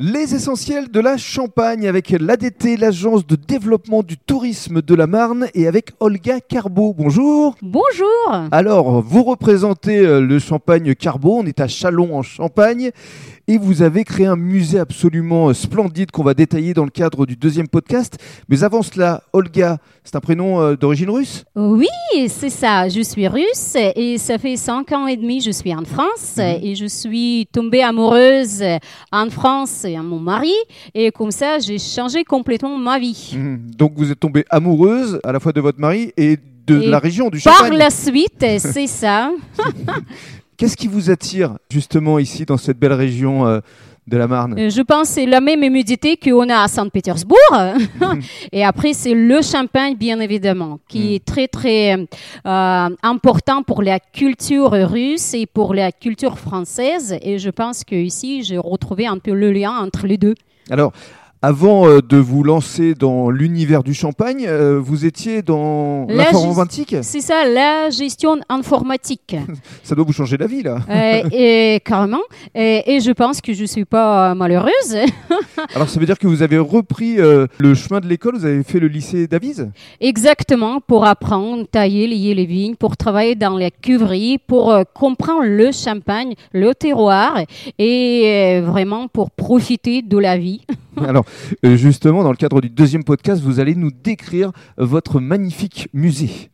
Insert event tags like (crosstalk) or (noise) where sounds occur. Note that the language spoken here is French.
Les essentiels de la Champagne avec l'ADT, l'agence de développement du tourisme de la Marne, et avec Olga Carbo. Bonjour. Bonjour. Alors, vous représentez euh, le Champagne Carbo. On est à Chalon en Champagne. Et vous avez créé un musée absolument euh, splendide qu'on va détailler dans le cadre du deuxième podcast. Mais avant cela, Olga, c'est un prénom euh, d'origine russe? Oui, c'est ça. Je suis russe et ça fait cinq ans et demi que je suis en France Mhm. et je suis tombée amoureuse en France à mon mari et comme ça j'ai changé complètement ma vie. Mhm. Donc vous êtes tombée amoureuse à la fois de votre mari et de Et la région du Par Champagne. la suite, (laughs) c'est ça. Qu'est-ce qui vous attire justement ici dans cette belle région euh, de la Marne Euh, Je pense que c'est la même humidité qu'on a à Saint-Pétersbourg. (laughs) et après, c'est le champagne, bien évidemment, qui est très, très euh, important pour la culture russe et pour la culture française. Et je pense qu'ici, j'ai retrouvé un peu le lien entre les deux. Alors, avant euh, de vous lancer dans l'univers du champagne, euh, vous étiez dans l'informatique? C'est ça, la gestion informatique. (laughs) Ça doit vous changer la vie, là. Euh, et carrément. Et, et je pense que je ne suis pas malheureuse. (laughs) Alors, ça veut dire que vous avez repris euh, le chemin de l'école, vous avez fait le lycée d'Avise? Exactement, pour apprendre, tailler, lier les vignes, pour travailler dans la cuverie, pour euh, comprendre le champagne, le terroir et vraiment pour profiter de la vie. (laughs) (laughs) Alors, euh, justement, dans le cadre du deuxième podcast, vous allez nous décrire votre magnifique musée.